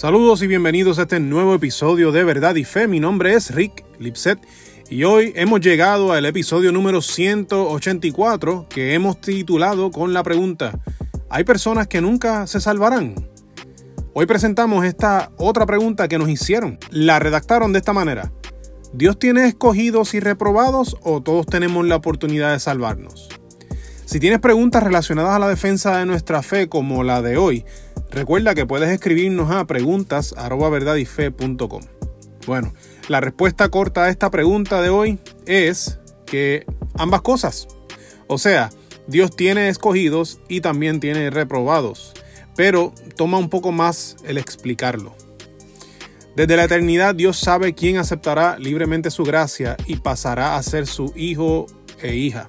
Saludos y bienvenidos a este nuevo episodio de Verdad y Fe. Mi nombre es Rick Lipset y hoy hemos llegado al episodio número 184 que hemos titulado con la pregunta ¿Hay personas que nunca se salvarán? Hoy presentamos esta otra pregunta que nos hicieron. La redactaron de esta manera. ¿Dios tiene escogidos y reprobados o todos tenemos la oportunidad de salvarnos? Si tienes preguntas relacionadas a la defensa de nuestra fe como la de hoy, recuerda que puedes escribirnos a preguntas Bueno, la respuesta corta a esta pregunta de hoy es que ambas cosas. O sea, Dios tiene escogidos y también tiene reprobados, pero toma un poco más el explicarlo. Desde la eternidad Dios sabe quién aceptará libremente su gracia y pasará a ser su hijo e hija.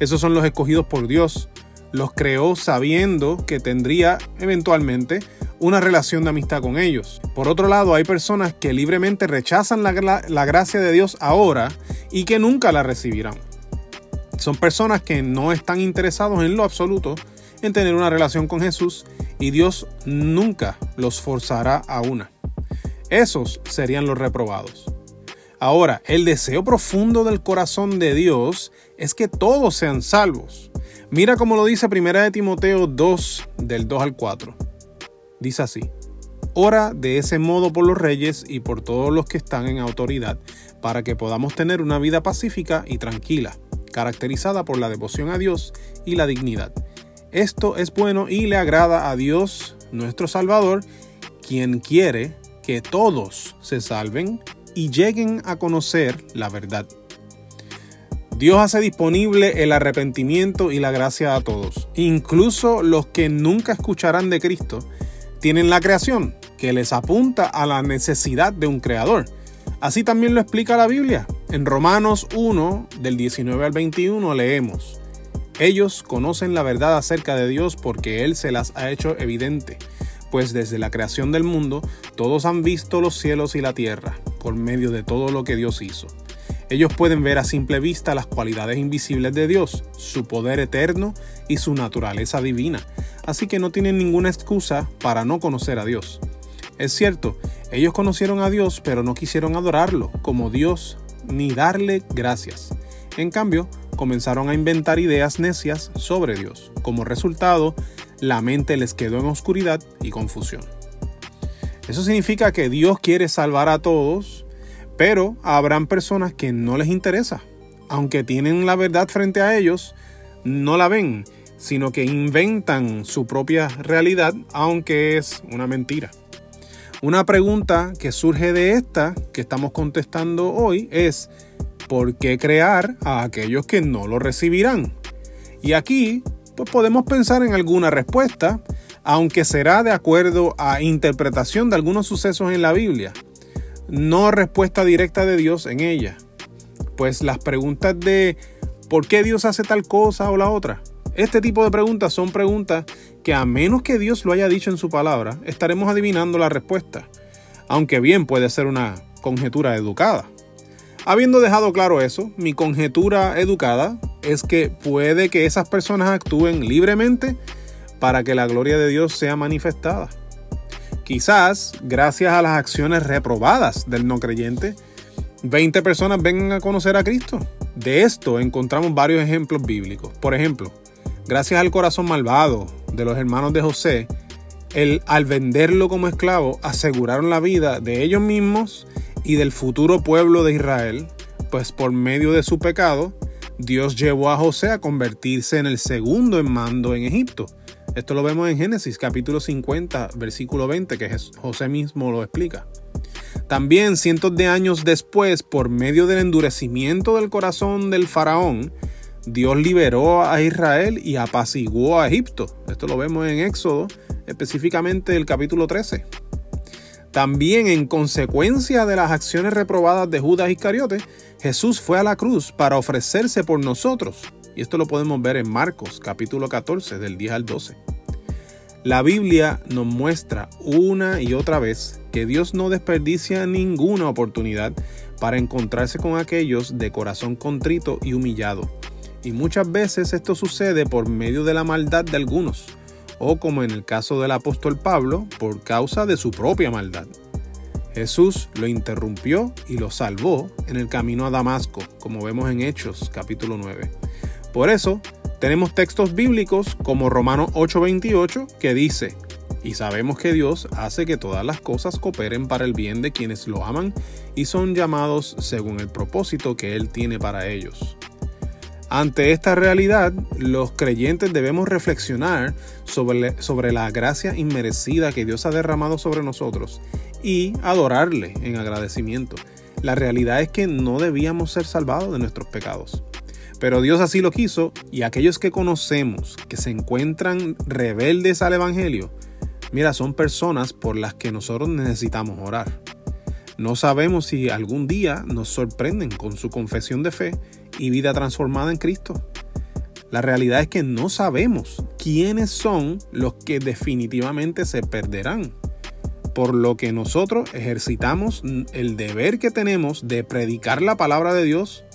Esos son los escogidos por Dios. Los creó sabiendo que tendría eventualmente una relación de amistad con ellos. Por otro lado, hay personas que libremente rechazan la, gracia de Dios ahora y que nunca la recibirán. Son personas que no están interesados en lo absoluto en tener una relación con Jesús y Dios nunca los forzará a una. Esos serían los reprobados. Ahora, el deseo profundo del corazón de Dios es que todos sean salvos. Mira como lo dice 1 de Timoteo 2, del 2 al 4. Dice así, Ora de ese modo por los reyes y por todos los que están en autoridad, para que podamos tener una vida pacífica y tranquila, caracterizada por la devoción a Dios y la dignidad. Esto es bueno y le agrada a Dios, nuestro Salvador, quien quiere que todos se salven y lleguen a conocer la verdad. Dios hace disponible el arrepentimiento y la gracia a todos, incluso los que nunca escucharán de Cristo. Tienen la creación, que les apunta a la necesidad de un creador. Así también lo explica la Biblia. En Romanos 1, del 19 al 21, leemos, Ellos conocen la verdad acerca de Dios porque Él se las ha hecho evidente, pues desde la creación del mundo todos han visto los cielos y la tierra por medio de todo lo que Dios hizo. Ellos pueden ver a simple vista las cualidades invisibles de Dios, su poder eterno y su naturaleza divina, así que no tienen ninguna excusa para no conocer a Dios. Es cierto, ellos conocieron a Dios pero no quisieron adorarlo como Dios ni darle gracias. En cambio, comenzaron a inventar ideas necias sobre Dios. Como resultado, la mente les quedó en oscuridad y confusión. Eso significa que Dios quiere salvar a todos, pero habrán personas que no les interesa. Aunque tienen la verdad frente a ellos, no la ven, sino que inventan su propia realidad, aunque es una mentira. Una pregunta que surge de esta que estamos contestando hoy es, ¿por qué crear a aquellos que no lo recibirán? Y aquí pues podemos pensar en alguna respuesta, aunque será de acuerdo a interpretación de algunos sucesos en la Biblia, no respuesta directa de Dios en ella. Pues las preguntas de ¿por qué Dios hace tal cosa o la otra? Este tipo de preguntas son preguntas que a menos que Dios lo haya dicho en su palabra, estaremos adivinando la respuesta, aunque bien puede ser una conjetura educada. Habiendo dejado claro eso, mi conjetura educada es que puede que esas personas actúen libremente para que la gloria de Dios sea manifestada. Quizás, gracias a las acciones reprobadas del no creyente, 20 personas vengan a conocer a Cristo. De esto encontramos varios ejemplos bíblicos. Por ejemplo, gracias al corazón malvado de los hermanos de José, el, al venderlo como esclavo aseguraron la vida de ellos mismos y del futuro pueblo de Israel, pues por medio de su pecado, Dios llevó a José a convertirse en el segundo en mando en Egipto. Esto lo vemos en Génesis capítulo 50, versículo 20, que José mismo lo explica. También cientos de años después, por medio del endurecimiento del corazón del faraón, Dios liberó a Israel y apaciguó a Egipto. Esto lo vemos en Éxodo, específicamente el capítulo 13. También en consecuencia de las acciones reprobadas de Judas Iscariote, Jesús fue a la cruz para ofrecerse por nosotros. Y esto lo podemos ver en Marcos capítulo 14 del 10 al 12. La Biblia nos muestra una y otra vez que Dios no desperdicia ninguna oportunidad para encontrarse con aquellos de corazón contrito y humillado. Y muchas veces esto sucede por medio de la maldad de algunos o como en el caso del apóstol Pablo, por causa de su propia maldad. Jesús lo interrumpió y lo salvó en el camino a Damasco, como vemos en Hechos capítulo 9. Por eso, tenemos textos bíblicos como Romanos 8:28 que dice, y sabemos que Dios hace que todas las cosas cooperen para el bien de quienes lo aman y son llamados según el propósito que Él tiene para ellos. Ante esta realidad, los creyentes debemos reflexionar sobre, sobre, la gracia inmerecida que Dios ha derramado sobre nosotros y adorarle en agradecimiento. La realidad es que no debíamos ser salvados de nuestros pecados. Pero Dios así lo quiso y aquellos que conocemos que se encuentran rebeldes al Evangelio, mira, son personas por las que nosotros necesitamos orar. No sabemos si algún día nos sorprenden con su confesión de fe y vida transformada en Cristo. La realidad es que no sabemos quiénes son los que definitivamente se perderán. Por lo que nosotros ejercitamos el deber que tenemos de predicar la palabra de Dios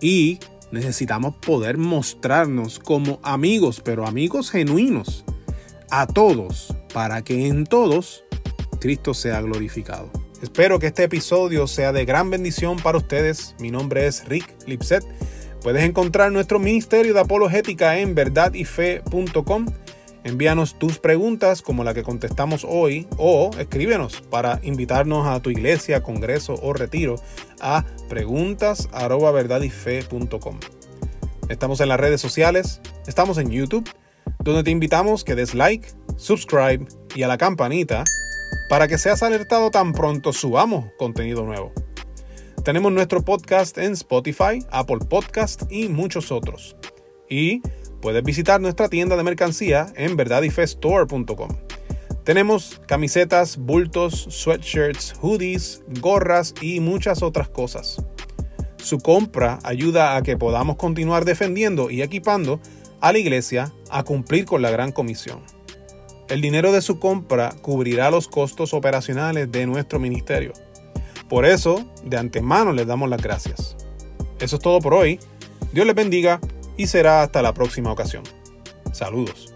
y necesitamos poder mostrarnos como amigos, pero amigos genuinos, a todos, para que en todos Cristo sea glorificado. Espero que este episodio sea de gran bendición para ustedes. Mi nombre es Rick Lipset. Puedes encontrar nuestro ministerio de apologética en verdadyfe.com. Envíanos tus preguntas como la que contestamos hoy o escríbenos para invitarnos a tu iglesia, congreso o retiro a preguntas@verdadyfe.com. Estamos en las redes sociales, estamos en YouTube, donde te invitamos que des like, subscribe y a la campanita para que seas alertado tan pronto subamos contenido nuevo. Tenemos nuestro podcast en Spotify, Apple Podcast y muchos otros. Y puedes visitar nuestra tienda de mercancía en verdadyfestore.com. Tenemos camisetas, bultos, sweatshirts, hoodies, gorras y muchas otras cosas. Su compra ayuda a que podamos continuar defendiendo y equipando a la iglesia a cumplir con la gran comisión. El dinero de su compra cubrirá los costos operacionales de nuestro ministerio. Por eso, de antemano les damos las gracias. Eso es todo por hoy. Dios les bendiga y será hasta la próxima ocasión. Saludos.